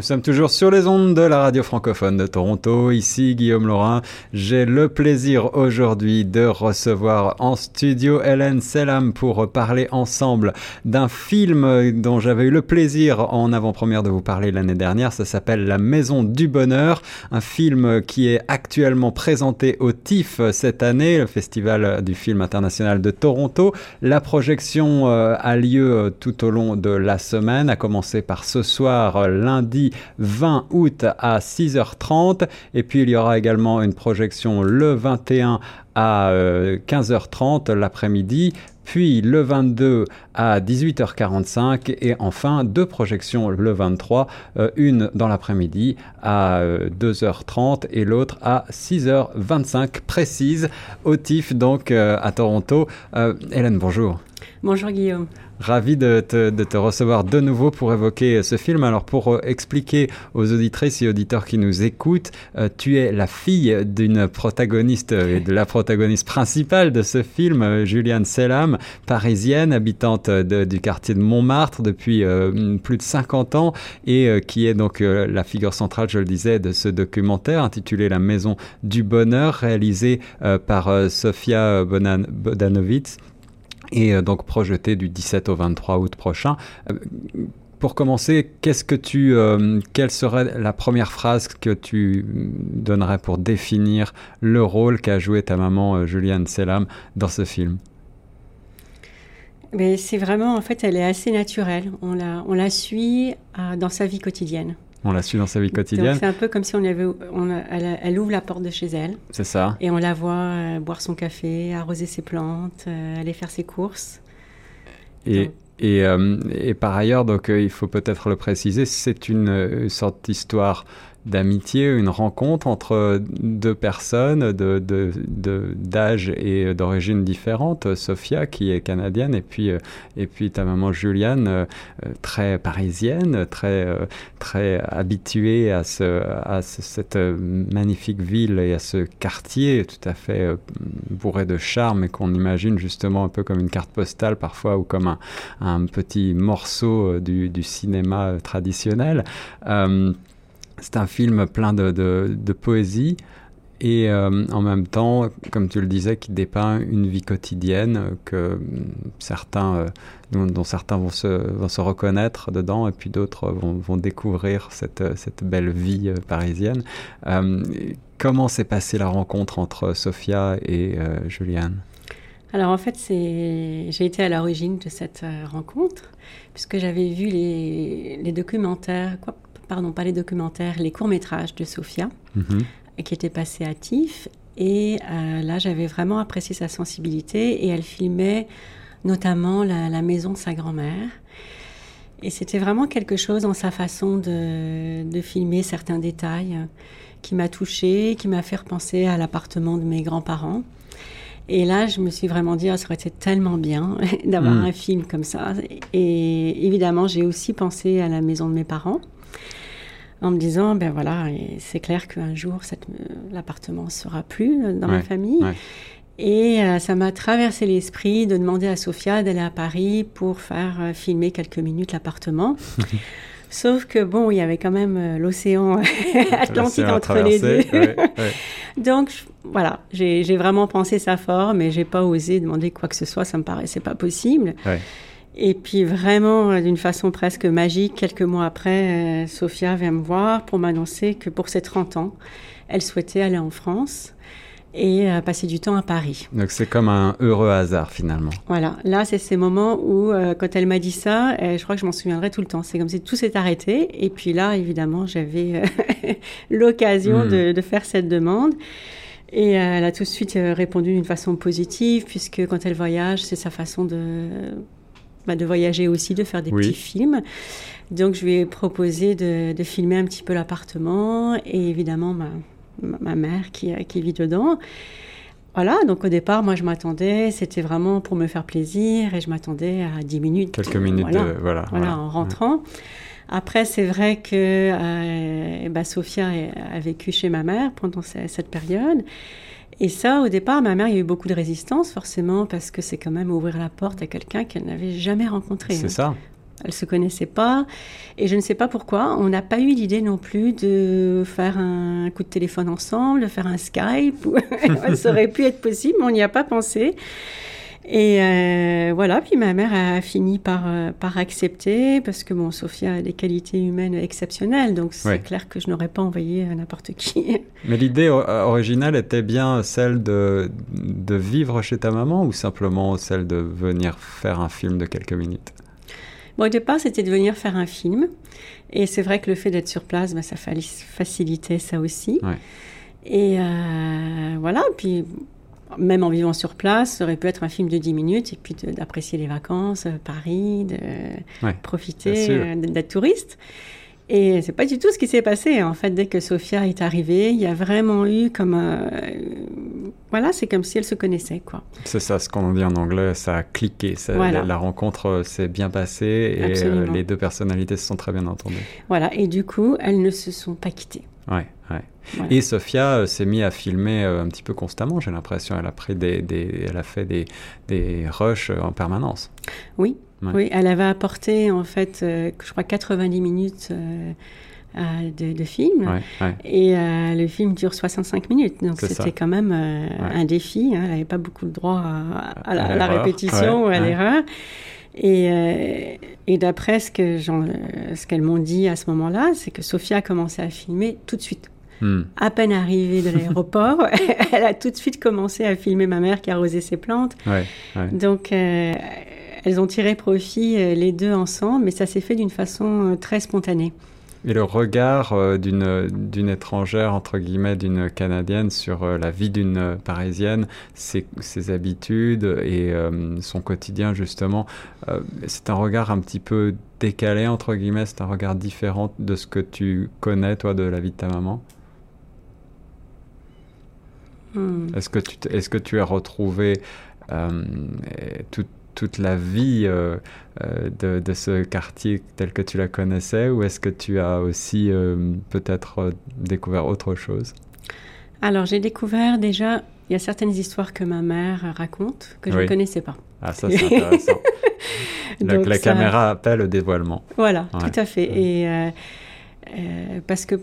Nous sommes toujours sur les ondes de la radio francophone de Toronto. Ici Guillaume Laurin. J'ai le plaisir aujourd'hui de recevoir en studio Hélène Selam pour parler ensemble d'un film dont j'avais eu le plaisir en avant-première de vous parler l'année dernière. Ça s'appelle La Maison du Bonheur. Un film qui est actuellement présenté au TIFF cette année, le Festival du film international de Toronto. La projection euh, a lieu tout au long de la semaine, à commencer par ce soir, lundi 20 août à 6h30. Et puis il y aura également une projection le 21 à 15h30 euh, l'après-midi, puis le 22 à 18h45 et enfin deux projections le 23, euh, une dans l'après-midi à 2h30 euh, et l'autre à 6h25 précise au TIFF donc à Toronto. Hélène, bonjour. Bonjour Guillaume. Ravi de te, recevoir de nouveau pour évoquer ce film. Alors pour euh, expliquer aux auditrices et auditeurs qui nous écoutent, euh, tu es la fille d'une protagoniste euh, et de la protagoniste principale de ce film, Juliane Selam, parisienne, habitante du quartier de Montmartre depuis plus de 50 ans et qui est donc la figure centrale, je le disais, de ce documentaire intitulé La Maison du Bonheur, réalisé par Sofia Bodanovitz et euh, donc projeté du 17 au 23 août prochain. Euh, pour commencer, qu'est-ce que tu, euh, quelle serait la première phrase que tu donnerais pour définir le rôle qu'a joué ta maman Juliane Selam dans ce film? Mais c'est vraiment, en fait, elle est assez naturelle. On la, on la suit dans sa vie quotidienne. On la suit dans sa vie quotidienne. C'est un peu comme si on avait, on elle, ouvre la porte de chez elle. C'est ça. Et on la voit euh, boire son café, arroser ses plantes, euh, aller faire ses courses. Et, et, euh, et, par ailleurs, donc il faut peut-être le préciser, c'est une sorte d'histoire d'amitié, une rencontre entre deux personnes de, d'âge et d'origine différente. Sophia, qui est canadienne, et puis, et puis ta maman Juliane, euh, très parisienne, très, euh, très habituée à, ce, à cette magnifique ville et à ce quartier tout à fait euh, bourré de charme et qu'on imagine justement un peu comme une carte postale parfois ou comme un, un petit morceau du, du cinéma traditionnel. C'est un film plein de, de, poésie et euh, en même temps, comme tu le disais, qui dépeint une vie quotidienne que certains, euh, dont, certains vont se, vont se, reconnaître dedans et puis d'autres vont, vont, découvrir cette, cette belle vie euh, parisienne. comment s'est passée la rencontre entre Sophia et Juliane alors en fait, j'ai été à l'origine de cette rencontre, puisque j'avais vu les, les documentaires, pardon, pas les documentaires, les courts-métrages de Sophia, mhm. qui étaient passés à TIFF. Et euh, là, j'avais vraiment apprécié sa sensibilité et elle filmait notamment la, maison de sa grand-mère. Et c'était vraiment quelque chose dans sa façon de, filmer certains détails qui m'a touchée, qui m'a fait repenser à l'appartement de mes grands-parents. Et là, je me suis vraiment dit, oh, ça aurait été tellement bien d'avoir mm. un film comme ça. Et évidemment, j'ai aussi pensé à la maison de mes parents en me disant, ben voilà, c'est clair qu'un jour, euh, l'appartement ne sera plus euh, dans ma famille. Et euh, ça m'a traversé l'esprit de demander à Sophia d'aller à Paris pour faire filmer quelques minutes l'appartement. Sauf que bon, il y avait quand même l'océan Atlantique entre les deux. Donc voilà, j'ai vraiment pensé ça fort, mais j'ai pas osé demander quoi que ce soit, ça me paraissait pas possible. Et puis vraiment, euh, d'une façon presque magique, quelques mois après, euh, Sophia vient me voir pour m'annoncer que pour ses 30 ans, elle souhaitait aller en France et euh, passer du temps à Paris. Donc c'est comme un heureux hasard finalement. Voilà, là c'est ces moments où quand elle m'a dit ça, je crois que je m'en souviendrai tout le temps. C'est comme si tout s'est arrêté et puis là évidemment j'avais l'occasion hmm. de, de, faire cette demande. Et elle a tout de suite répondu d'une façon positive puisque quand elle voyage, c'est sa façon de bah, de voyager aussi, de faire des petits films. Donc je lui ai proposé de, filmer un petit peu l'appartement et évidemment ma, ma mère qui, qui vit dedans. Voilà, donc au départ, moi je m'attendais, c'était vraiment pour me faire plaisir et je m'attendais à 10 minutes. Quelques minutes, voilà, voilà, voilà, en rentrant. Après, c'est vrai que euh, bah, Sophia a vécu chez ma mère pendant cette période. Et ça, au départ, ma mère, il y a eu beaucoup de résistance, forcément, parce que c'est quand même ouvrir la porte à quelqu'un qu'elle n'avait jamais rencontré. C'est ça. Elle se connaissait pas. Et je ne sais pas pourquoi, on n'a pas eu l'idée non plus de faire un coup de téléphone ensemble, de faire un Skype. ça aurait pu être possible, mais on n'y a pas pensé. Et euh, voilà, puis ma mère a fini par, euh, par accepter parce que bon, Sophia a des qualités humaines exceptionnelles, donc c'est clair que je n'aurais pas envoyé n'importe qui. Mais l'idée originale était bien celle de, de vivre chez ta maman ou simplement celle de venir faire un film de quelques minutes? Bon, au départ, c'était de venir faire un film. Et c'est vrai que le fait d'être sur place, bah, ça facilitait ça aussi. Et euh, voilà, puis même en vivant sur place, ça aurait pu être un film de 10 minutes et puis d'apprécier les vacances, euh, Paris, de profiter, euh, d'être touriste. Et c'est pas du tout ce qui s'est passé. En fait, dès que Sophia est arrivée, il y a vraiment eu comme. Euh, voilà, c'est comme si elle se connaissait, quoi. C'est ça, ce qu'on dit en anglais, ça a cliqué. la, rencontre s'est bien passée et les deux personnalités se sont très bien entendues. Voilà, et du coup, elles ne se sont pas quittées. Ouais, ouais. Et Sophia euh, s'est mise à filmer euh, un petit peu constamment, j'ai l'impression. Elle a pris des, elle a fait des, des rushs euh, en permanence. Oui, oui. Elle avait apporté en fait, je crois 90 minutes. de, film. Et le film dure 65 minutes. Donc c'était quand même un défi. Hein. Elle n'avait pas beaucoup de droit à, la, répétition ou à l'erreur. Et, et d'après ce qu'elles m'ont dit à ce moment-là, c'est que Sophia a commencé à filmer tout de suite. Hmm. À peine arrivée de l'aéroport, elle a tout de suite commencé à filmer ma mère qui arrosait ses plantes. Donc, euh, elles ont tiré profit euh, les deux ensemble, mais ça s'est fait d'une façon euh, très spontanée. Et le regard d'une, d'une étrangère, entre guillemets, d'une Canadienne sur la vie d'une Parisienne, ses, ses, habitudes et son quotidien, justement, c'est un regard un petit peu décalé, entre guillemets, c'est un regard différent de ce que tu connais, toi, de la vie de ta maman? Hmm. Est-ce que, tu, est que tu as retrouvé euh, toute la vie euh, euh, de, de, ce quartier tel que tu la connaissais ou est-ce que tu as aussi peut-être découvert autre chose? Alors j'ai découvert déjà, il y a certaines histoires que ma mère raconte que je ne connaissais pas. Ah ça c'est intéressant. Donc, la caméra appelle le dévoilement. Voilà, tout à fait. Et euh, parce que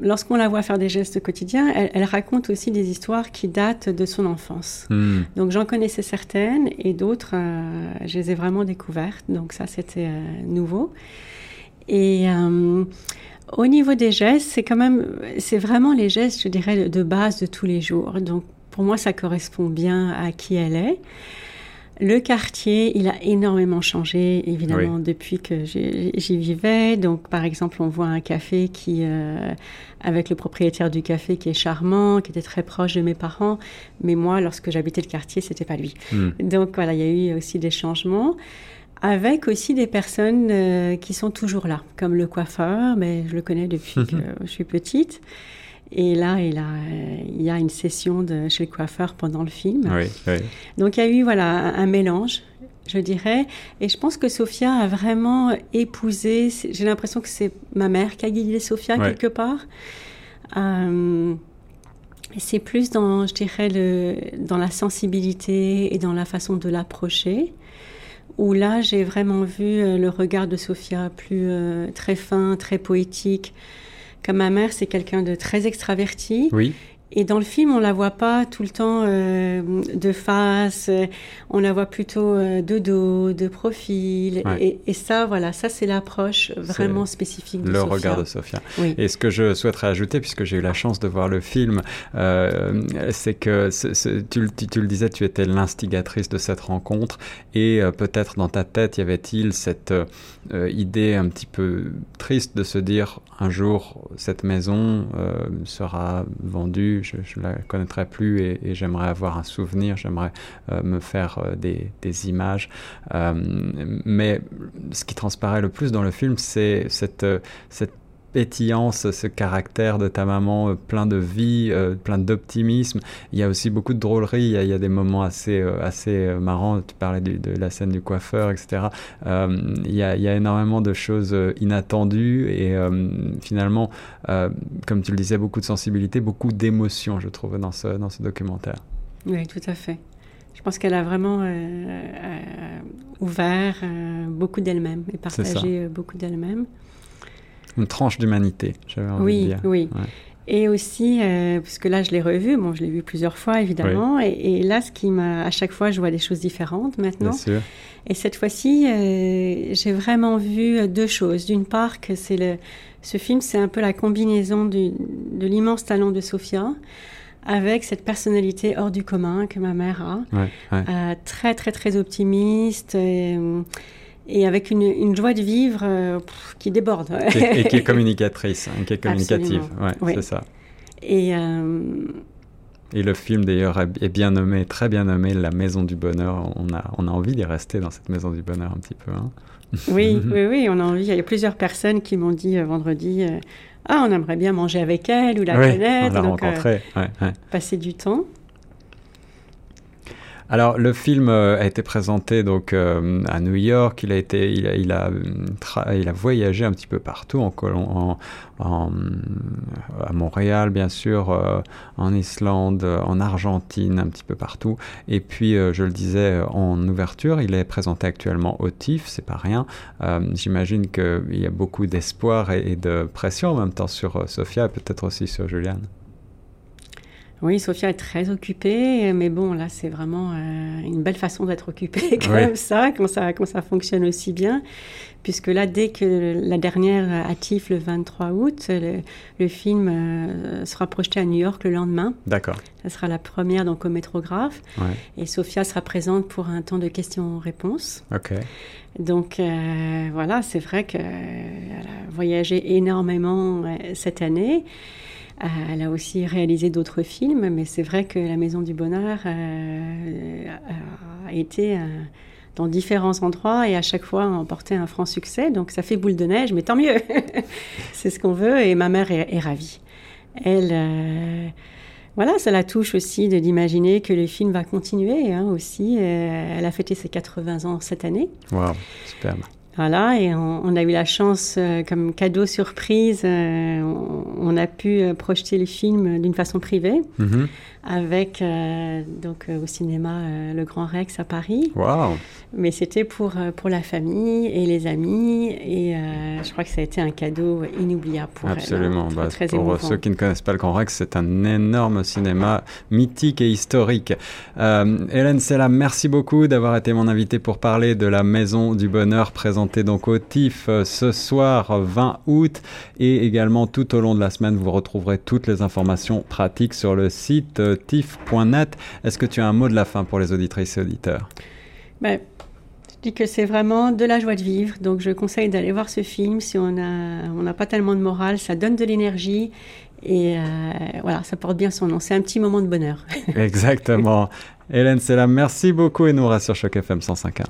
lorsqu'on la voit faire des gestes quotidiens, elle, raconte aussi des histoires qui datent de son enfance. Hmm. Donc j'en connaissais certaines et d'autres, euh, je les ai vraiment découvertes. Donc ça, c'était euh, nouveau. Et au niveau des gestes, c'est quand même, c'est vraiment les gestes, je dirais, de base de tous les jours. Donc pour moi, ça correspond bien à qui elle est. Le quartier, il a énormément changé, évidemment, depuis que j'y vivais. Donc, par exemple, on voit un café qui, euh, avec le propriétaire du café qui est charmant, qui était très proche de mes parents. Mais moi, lorsque j'habitais le quartier, c'était pas lui. Hmm. Donc, voilà, il y a eu aussi des changements. Avec aussi des personnes euh, qui sont toujours là, comme le coiffeur, mais je le connais depuis que je suis petite. Et là, il, y a une session de, chez le coiffeur pendant le film. Donc il y a eu voilà, un mélange, je dirais. Et je pense que Sophia a vraiment épousé, j'ai l'impression que c'est ma mère qui a guidé Sophia quelque part. Euh, c'est plus dans, je dirais, le, dans la sensibilité et dans la façon de l'approcher où là j'ai vraiment vu euh, le regard de Sophia plus euh, très fin, très poétique, comme ma mère, c'est quelqu'un de très extraverti. Oui. Et dans le film, on la voit pas tout le temps euh, de face, on la voit plutôt euh, de dos, de profil. Et, ça, voilà, ça c'est l'approche vraiment spécifique de le regard de Sophia. Et ce que je souhaiterais ajouter, puisque j'ai eu la chance de voir le film, euh, c'est que tu, tu, le disais, tu étais l'instigatrice de cette rencontre, et peut-être dans ta tête, y avait-il cette idée un petit peu triste de se dire un jour cette maison sera vendue je, ne la connaîtrai plus et, j'aimerais avoir un souvenir, j'aimerais euh, me faire euh, des, images. Euh, mais ce qui transparaît le plus dans le film, c'est cette pétillance, ce caractère de ta maman plein de vie, plein d'optimisme. Il y a aussi beaucoup de drôlerie, il y a, des moments assez, assez marrants. Tu parlais de, la scène du coiffeur, etc. il, y a, il, y a, énormément de choses inattendues et finalement, comme tu le disais, beaucoup de sensibilité, beaucoup d'émotions, je trouve, dans ce, dans ce documentaire. Oui, tout à fait. Je pense qu'elle a vraiment euh, euh, ouvert euh, beaucoup d'elle-même et partagé beaucoup d'elle-même. Une tranche d'humanité, j'avais envie oui, de dire. Oui, oui. Et aussi, parce que là, je l'ai revu, bon, je l'ai vu plusieurs fois, évidemment. Et, là, ce qui m'a. À chaque fois, je vois des choses différentes maintenant. Bien sûr. Et cette fois-ci, j'ai vraiment vu deux choses. D'une part, que c'est le. Ce film, c'est un peu la combinaison de l'immense talent de Sophia avec cette personnalité hors du commun que ma mère a, euh, très très très optimiste et, avec une, joie de vivre euh, qui déborde. et, qui est communicatrice, hein, qui est communicative, ouais, c'est ça. Et, euh, et le film d'ailleurs est bien nommé, très bien nommé, La Maison du Bonheur. On a, on a envie d'y rester dans cette Maison du Bonheur un petit peu. Hein. Oui, oui, oui, on a envie. Il y a plusieurs personnes qui m'ont dit vendredi ah, on aimerait bien manger avec elle ou la connaître. la donc, rencontrer, euh, passer du temps. Alors, le film euh, a été présenté donc euh, à New York. Il a été, il a, a voyagé un petit peu partout, en, en, à Montréal, bien sûr, euh, en Islande, en Argentine, un petit peu partout. Et puis, je le disais en ouverture, il est présenté actuellement au TIFF, c'est pas rien. J'imagine qu'il y a beaucoup d'espoir et, et, de pression en même temps sur Sophia et peut-être aussi sur Juliane. Oui, Sophia est très occupée, mais bon, là, c'est vraiment euh, une belle façon d'être occupée comme ça, quand ça, quand ça fonctionne aussi bien. Puisque là, dès que la dernière TIFF, le 23 août, le, film euh, sera projeté à New York le lendemain. D'accord. Ça sera la première donc au métrographe. Et Sophia sera présente pour un temps de questions-réponses. Ok. Donc euh, voilà, c'est vrai qu'elle a voyagé énormément cette année. Euh, elle a aussi réalisé d'autres films, mais c'est vrai que La Maison du Bonheur euh, a été euh, dans différents endroits et à chaque fois a emporté un franc succès. Donc ça fait boule de neige, mais tant mieux. c'est ce qu'on veut et ma mère est, ravie. Elle, voilà, ça la touche aussi d'imaginer que le film va continuer hein, aussi. elle a fêté ses 80 ans cette année. Wow, superbe. Voilà, et on, a eu la chance, euh, comme cadeau surprise, euh, on, a pu euh, projeter le film d'une façon privée. Mhm avec euh, donc euh, au cinéma euh, Le Grand Rex à Paris. Wow. Mais c'était pour pour la famille et les amis et je crois que ça a été un cadeau inoubliable pour Absolument. Elle, hein. très, bah, pour ceux qui ne connaissent pas Le Grand Rex, c'est un énorme cinéma mythique et historique. Hélène Sella, merci beaucoup d'avoir été mon invitée pour parler de la Maison du Bonheur présentée donc au TIFF ce soir 20 août et également tout au long de la semaine vous retrouverez toutes les informations pratiques sur le site tif.net. Est-ce que tu as un mot de la fin pour les auditrices et auditeurs? Ben, Je dis que c'est vraiment de la joie de vivre. Donc je conseille d'aller voir ce film si on n'a on pas tellement de morale. Ça donne de l'énergie. Et euh, voilà, ça porte bien son nom. C'est un petit moment de bonheur. Exactement. Hélène c'est là. merci beaucoup et nous rassure Choc FM 105.1.